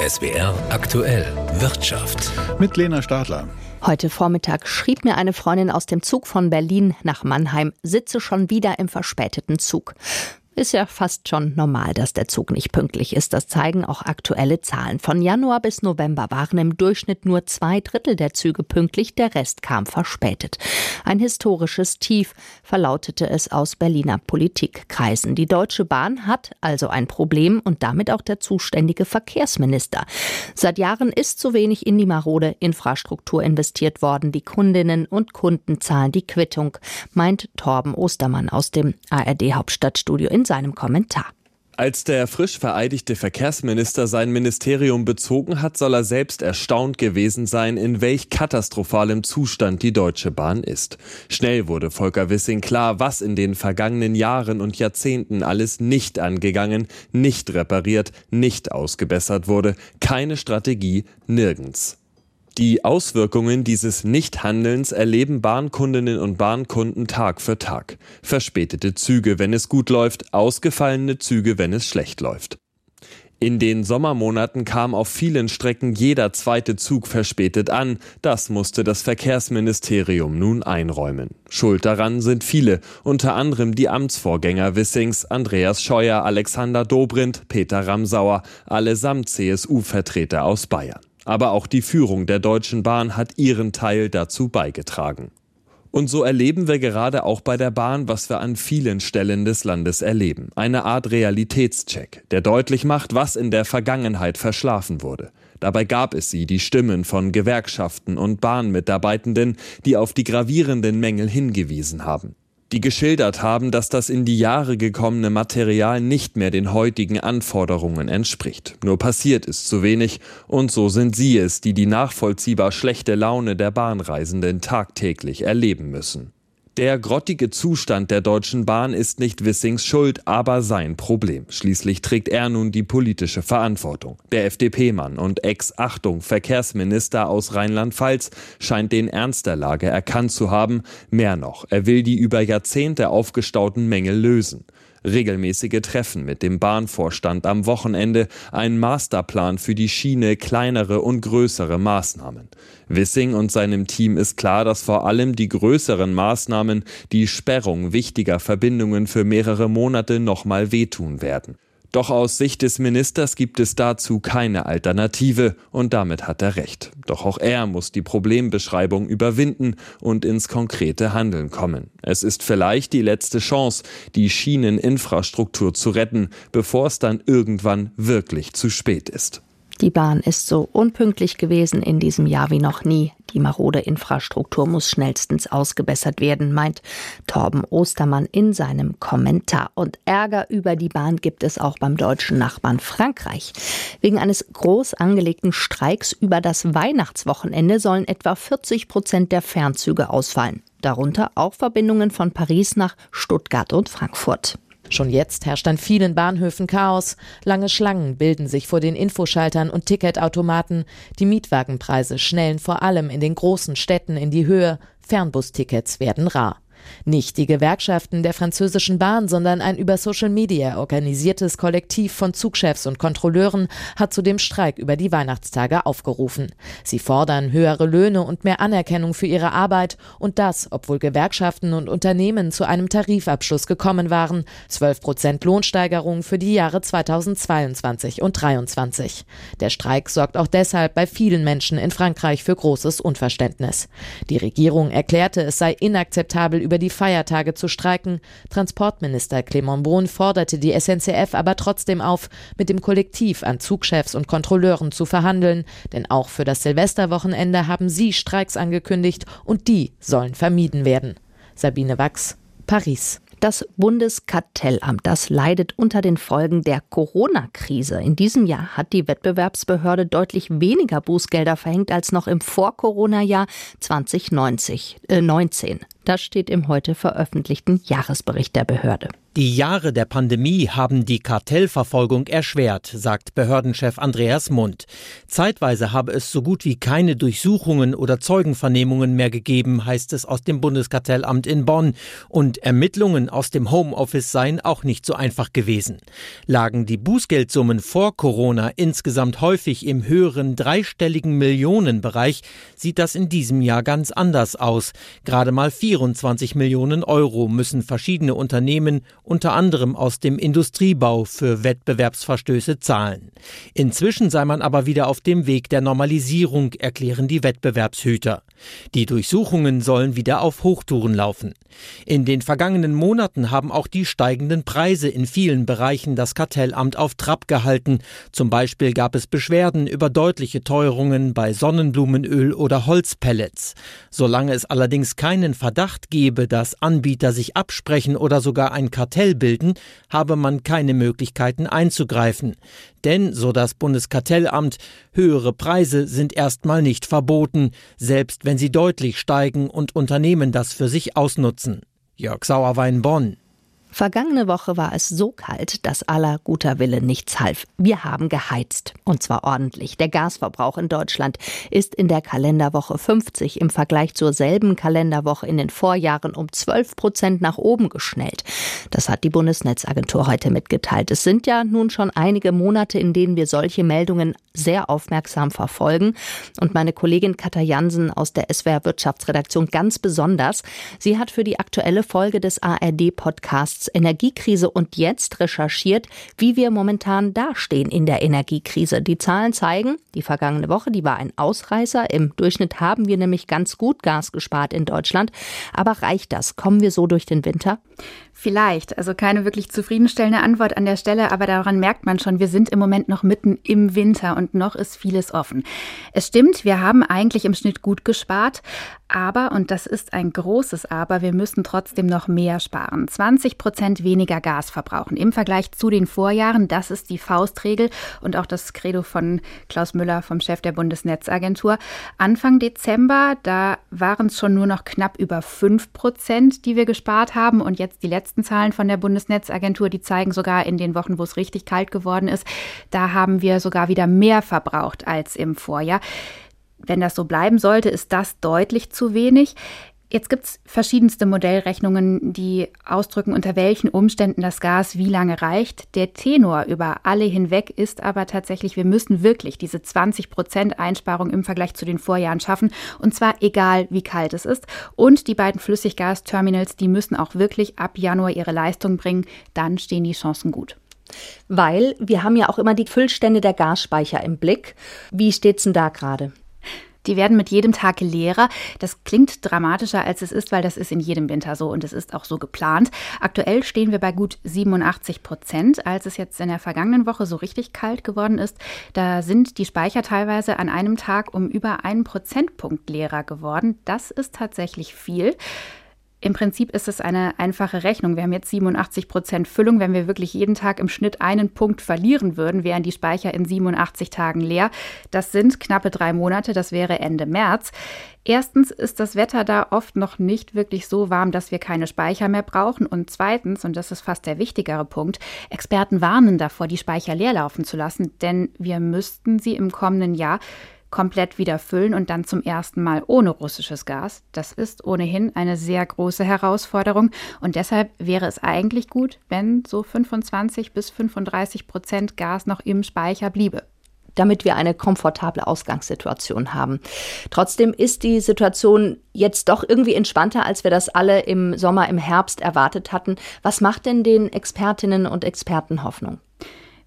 SWR aktuell Wirtschaft. Mit Lena Stadler. Heute Vormittag schrieb mir eine Freundin aus dem Zug von Berlin nach Mannheim, sitze schon wieder im verspäteten Zug. Ist ja fast schon normal, dass der Zug nicht pünktlich ist. Das zeigen auch aktuelle Zahlen. Von Januar bis November waren im Durchschnitt nur zwei Drittel der Züge pünktlich, der Rest kam verspätet. Ein historisches Tief, verlautete es aus Berliner Politikkreisen. Die Deutsche Bahn hat also ein Problem und damit auch der zuständige Verkehrsminister. Seit Jahren ist zu wenig in die marode Infrastruktur investiert worden. Die Kundinnen und Kunden zahlen die Quittung, meint Torben Ostermann aus dem ARD Hauptstadtstudio in seinem Kommentar. Als der frisch vereidigte Verkehrsminister sein Ministerium bezogen hat, soll er selbst erstaunt gewesen sein, in welch katastrophalem Zustand die Deutsche Bahn ist. Schnell wurde Volker Wissing klar, was in den vergangenen Jahren und Jahrzehnten alles nicht angegangen, nicht repariert, nicht ausgebessert wurde. Keine Strategie, nirgends. Die Auswirkungen dieses Nichthandelns erleben Bahnkundinnen und Bahnkunden Tag für Tag. Verspätete Züge, wenn es gut läuft, ausgefallene Züge, wenn es schlecht läuft. In den Sommermonaten kam auf vielen Strecken jeder zweite Zug verspätet an. Das musste das Verkehrsministerium nun einräumen. Schuld daran sind viele, unter anderem die Amtsvorgänger Wissings, Andreas Scheuer, Alexander Dobrindt, Peter Ramsauer, allesamt CSU-Vertreter aus Bayern aber auch die Führung der Deutschen Bahn hat ihren Teil dazu beigetragen. Und so erleben wir gerade auch bei der Bahn, was wir an vielen Stellen des Landes erleben. Eine Art Realitätscheck, der deutlich macht, was in der Vergangenheit verschlafen wurde. Dabei gab es sie, die Stimmen von Gewerkschaften und Bahnmitarbeitenden, die auf die gravierenden Mängel hingewiesen haben die geschildert haben, dass das in die Jahre gekommene Material nicht mehr den heutigen Anforderungen entspricht. Nur passiert ist zu wenig und so sind sie es, die die nachvollziehbar schlechte Laune der Bahnreisenden tagtäglich erleben müssen. Der grottige Zustand der Deutschen Bahn ist nicht Wissings Schuld, aber sein Problem. Schließlich trägt er nun die politische Verantwortung. Der FDP-Mann und Ex-Achtung Verkehrsminister aus Rheinland-Pfalz scheint den Ernst der Lage erkannt zu haben. Mehr noch, er will die über Jahrzehnte aufgestauten Mängel lösen regelmäßige Treffen mit dem Bahnvorstand am Wochenende, ein Masterplan für die Schiene, kleinere und größere Maßnahmen. Wissing und seinem Team ist klar, dass vor allem die größeren Maßnahmen, die Sperrung wichtiger Verbindungen für mehrere Monate nochmal wehtun werden. Doch aus Sicht des Ministers gibt es dazu keine Alternative und damit hat er recht. Doch auch er muss die Problembeschreibung überwinden und ins konkrete Handeln kommen. Es ist vielleicht die letzte Chance, die Schieneninfrastruktur zu retten, bevor es dann irgendwann wirklich zu spät ist. Die Bahn ist so unpünktlich gewesen in diesem Jahr wie noch nie. Die marode Infrastruktur muss schnellstens ausgebessert werden, meint Torben Ostermann in seinem Kommentar. Und Ärger über die Bahn gibt es auch beim deutschen Nachbarn Frankreich. Wegen eines groß angelegten Streiks über das Weihnachtswochenende sollen etwa 40 Prozent der Fernzüge ausfallen. Darunter auch Verbindungen von Paris nach Stuttgart und Frankfurt. Schon jetzt herrscht an vielen Bahnhöfen Chaos. Lange Schlangen bilden sich vor den Infoschaltern und Ticketautomaten. Die Mietwagenpreise schnellen vor allem in den großen Städten in die Höhe. Fernbustickets werden rar. Nicht die Gewerkschaften der französischen Bahn, sondern ein über Social Media organisiertes Kollektiv von Zugchefs und Kontrolleuren hat zu dem Streik über die Weihnachtstage aufgerufen. Sie fordern höhere Löhne und mehr Anerkennung für ihre Arbeit und das, obwohl Gewerkschaften und Unternehmen zu einem Tarifabschluss gekommen waren. 12 Prozent Lohnsteigerung für die Jahre 2022 und 2023. Der Streik sorgt auch deshalb bei vielen Menschen in Frankreich für großes Unverständnis. Die Regierung erklärte, es sei inakzeptabel, über die Feiertage zu streiken. Transportminister Clement Brun forderte die SNCF aber trotzdem auf, mit dem Kollektiv an Zugchefs und Kontrolleuren zu verhandeln, denn auch für das Silvesterwochenende haben sie Streiks angekündigt und die sollen vermieden werden. Sabine Wachs, Paris. Das Bundeskartellamt, das leidet unter den Folgen der Corona-Krise. In diesem Jahr hat die Wettbewerbsbehörde deutlich weniger Bußgelder verhängt als noch im Vor-Corona-Jahr 2019. Das steht im heute veröffentlichten Jahresbericht der Behörde. Die Jahre der Pandemie haben die Kartellverfolgung erschwert, sagt Behördenchef Andreas Mund. Zeitweise habe es so gut wie keine Durchsuchungen oder Zeugenvernehmungen mehr gegeben, heißt es aus dem Bundeskartellamt in Bonn. Und Ermittlungen aus dem Homeoffice seien auch nicht so einfach gewesen. Lagen die Bußgeldsummen vor Corona insgesamt häufig im höheren dreistelligen Millionenbereich, sieht das in diesem Jahr ganz anders aus. Gerade mal 24 Millionen Euro müssen verschiedene Unternehmen unter anderem aus dem Industriebau für Wettbewerbsverstöße zahlen. Inzwischen sei man aber wieder auf dem Weg der Normalisierung, erklären die Wettbewerbshüter. Die Durchsuchungen sollen wieder auf Hochtouren laufen. In den vergangenen Monaten haben auch die steigenden Preise in vielen Bereichen das Kartellamt auf Trab gehalten. Zum Beispiel gab es Beschwerden über deutliche Teuerungen bei Sonnenblumenöl oder Holzpellets. Solange es allerdings keinen Verdacht gebe, dass Anbieter sich absprechen oder sogar ein Kartell bilden, habe man keine Möglichkeiten einzugreifen. Denn, so das Bundeskartellamt, höhere Preise sind erstmal nicht verboten, selbst wenn sie deutlich steigen und Unternehmen das für sich ausnutzen. Jörg Sauerwein Bonn. Vergangene Woche war es so kalt, dass aller guter Wille nichts half. Wir haben geheizt. Und zwar ordentlich. Der Gasverbrauch in Deutschland ist in der Kalenderwoche 50 im Vergleich zur selben Kalenderwoche in den Vorjahren um 12 Prozent nach oben geschnellt. Das hat die Bundesnetzagentur heute mitgeteilt. Es sind ja nun schon einige Monate, in denen wir solche Meldungen sehr aufmerksam verfolgen. Und meine Kollegin Katja Jansen aus der SWR Wirtschaftsredaktion ganz besonders. Sie hat für die aktuelle Folge des ARD-Podcasts Energiekrise und jetzt recherchiert, wie wir momentan dastehen in der Energiekrise. Die Zahlen zeigen, die vergangene Woche, die war ein Ausreißer. Im Durchschnitt haben wir nämlich ganz gut Gas gespart in Deutschland. Aber reicht das? Kommen wir so durch den Winter? Vielleicht, also keine wirklich zufriedenstellende Antwort an der Stelle, aber daran merkt man schon, wir sind im Moment noch mitten im Winter und noch ist vieles offen. Es stimmt, wir haben eigentlich im Schnitt gut gespart, aber, und das ist ein großes Aber, wir müssen trotzdem noch mehr sparen. 20 Prozent weniger Gas verbrauchen im Vergleich zu den Vorjahren. Das ist die Faustregel und auch das Credo von Klaus Müller, vom Chef der Bundesnetzagentur. Anfang Dezember, da waren es schon nur noch knapp über 5 Prozent, die wir gespart haben. Und jetzt die letzten Zahlen von der Bundesnetzagentur, die zeigen sogar in den Wochen, wo es richtig kalt geworden ist, da haben wir sogar wieder mehr verbraucht als im Vorjahr. Wenn das so bleiben sollte, ist das deutlich zu wenig. Jetzt gibt es verschiedenste Modellrechnungen, die ausdrücken, unter welchen Umständen das Gas wie lange reicht. Der Tenor über alle hinweg ist aber tatsächlich, wir müssen wirklich diese 20 Prozent Einsparung im Vergleich zu den Vorjahren schaffen. Und zwar egal, wie kalt es ist. Und die beiden Flüssiggasterminals, die müssen auch wirklich ab Januar ihre Leistung bringen. Dann stehen die Chancen gut. Weil wir haben ja auch immer die Füllstände der Gasspeicher im Blick. Wie steht's denn da gerade? Die werden mit jedem Tag leerer. Das klingt dramatischer, als es ist, weil das ist in jedem Winter so und es ist auch so geplant. Aktuell stehen wir bei gut 87 Prozent. Als es jetzt in der vergangenen Woche so richtig kalt geworden ist, da sind die Speicher teilweise an einem Tag um über einen Prozentpunkt leerer geworden. Das ist tatsächlich viel. Im Prinzip ist es eine einfache Rechnung. Wir haben jetzt 87 Prozent Füllung. Wenn wir wirklich jeden Tag im Schnitt einen Punkt verlieren würden, wären die Speicher in 87 Tagen leer. Das sind knappe drei Monate. Das wäre Ende März. Erstens ist das Wetter da oft noch nicht wirklich so warm, dass wir keine Speicher mehr brauchen. Und zweitens, und das ist fast der wichtigere Punkt, Experten warnen davor, die Speicher leer laufen zu lassen, denn wir müssten sie im kommenden Jahr komplett wieder füllen und dann zum ersten Mal ohne russisches Gas. Das ist ohnehin eine sehr große Herausforderung und deshalb wäre es eigentlich gut, wenn so 25 bis 35 Prozent Gas noch im Speicher bliebe damit wir eine komfortable Ausgangssituation haben. Trotzdem ist die Situation jetzt doch irgendwie entspannter, als wir das alle im Sommer, im Herbst erwartet hatten. Was macht denn den Expertinnen und Experten Hoffnung?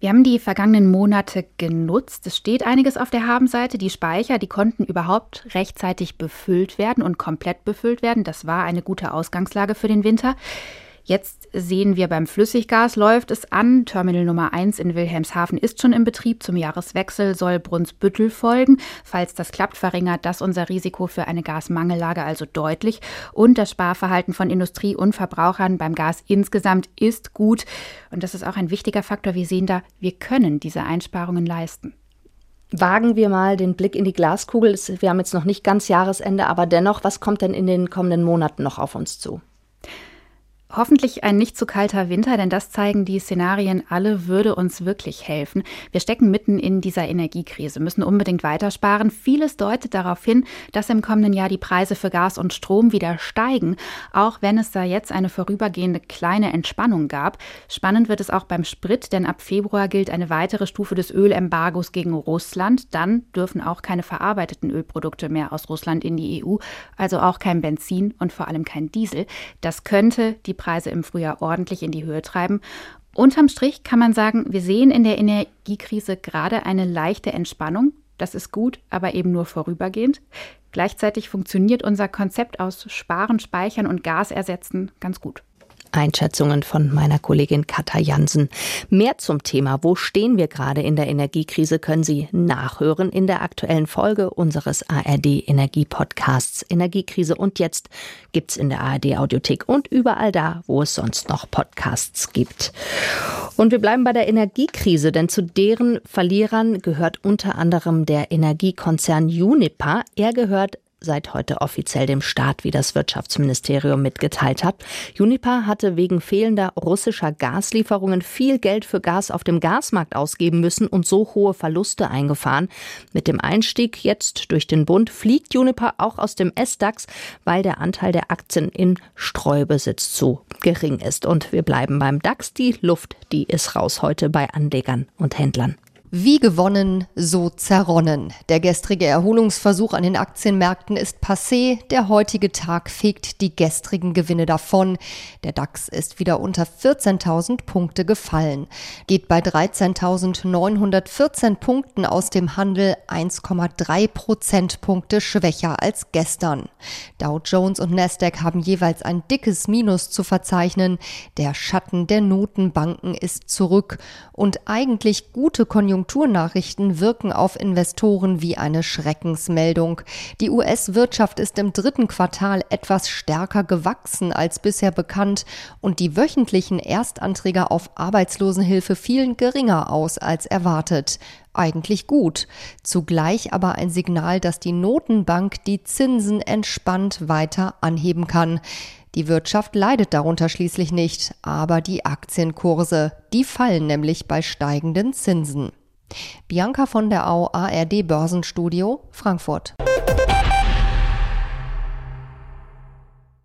Wir haben die vergangenen Monate genutzt. Es steht einiges auf der Habenseite. Die Speicher, die konnten überhaupt rechtzeitig befüllt werden und komplett befüllt werden. Das war eine gute Ausgangslage für den Winter. Jetzt sehen wir beim Flüssiggas läuft es an. Terminal Nummer 1 in Wilhelmshaven ist schon in Betrieb. Zum Jahreswechsel soll Brunsbüttel folgen. Falls das klappt, verringert das unser Risiko für eine Gasmangellage also deutlich. Und das Sparverhalten von Industrie und Verbrauchern beim Gas insgesamt ist gut. Und das ist auch ein wichtiger Faktor. Wir sehen da, wir können diese Einsparungen leisten. Wagen wir mal den Blick in die Glaskugel. Wir haben jetzt noch nicht ganz Jahresende, aber dennoch, was kommt denn in den kommenden Monaten noch auf uns zu? Hoffentlich ein nicht zu kalter Winter, denn das zeigen die Szenarien alle, würde uns wirklich helfen. Wir stecken mitten in dieser Energiekrise, müssen unbedingt weitersparen. Vieles deutet darauf hin, dass im kommenden Jahr die Preise für Gas und Strom wieder steigen, auch wenn es da jetzt eine vorübergehende kleine Entspannung gab. Spannend wird es auch beim Sprit, denn ab Februar gilt eine weitere Stufe des Ölembargos gegen Russland. Dann dürfen auch keine verarbeiteten Ölprodukte mehr aus Russland in die EU, also auch kein Benzin und vor allem kein Diesel. Das könnte die Preise im Frühjahr ordentlich in die Höhe treiben. Unterm Strich kann man sagen, wir sehen in der Energiekrise gerade eine leichte Entspannung. Das ist gut, aber eben nur vorübergehend. Gleichzeitig funktioniert unser Konzept aus Sparen, Speichern und Gas ersetzen ganz gut. Einschätzungen von meiner Kollegin Katha Jansen. Mehr zum Thema, wo stehen wir gerade in der Energiekrise, können Sie nachhören in der aktuellen Folge unseres ARD Energie Podcasts. Energiekrise und jetzt gibt's in der ARD Audiothek und überall da, wo es sonst noch Podcasts gibt. Und wir bleiben bei der Energiekrise, denn zu deren Verlierern gehört unter anderem der Energiekonzern Uniper. Er gehört seit heute offiziell dem Staat, wie das Wirtschaftsministerium mitgeteilt hat. Uniper hatte wegen fehlender russischer Gaslieferungen viel Geld für Gas auf dem Gasmarkt ausgeben müssen und so hohe Verluste eingefahren. Mit dem Einstieg jetzt durch den Bund fliegt Uniper auch aus dem S-DAX, weil der Anteil der Aktien in Streubesitz zu gering ist. Und wir bleiben beim DAX. Die Luft, die ist raus heute bei Anlegern und Händlern. Wie gewonnen, so zerronnen. Der gestrige Erholungsversuch an den Aktienmärkten ist passé. Der heutige Tag fegt die gestrigen Gewinne davon. Der DAX ist wieder unter 14.000 Punkte gefallen. Geht bei 13.914 Punkten aus dem Handel 1,3 Prozentpunkte schwächer als gestern. Dow Jones und Nasdaq haben jeweils ein dickes Minus zu verzeichnen. Der Schatten der Notenbanken ist zurück und eigentlich gute Konjunkturen Konjunkturnachrichten wirken auf Investoren wie eine Schreckensmeldung. Die US-Wirtschaft ist im dritten Quartal etwas stärker gewachsen als bisher bekannt und die wöchentlichen Erstanträge auf Arbeitslosenhilfe fielen geringer aus als erwartet eigentlich gut. Zugleich aber ein Signal, dass die Notenbank die Zinsen entspannt weiter anheben kann. Die Wirtschaft leidet darunter schließlich nicht, aber die Aktienkurse, die fallen nämlich bei steigenden Zinsen. Bianca von der Au ARD Börsenstudio Frankfurt.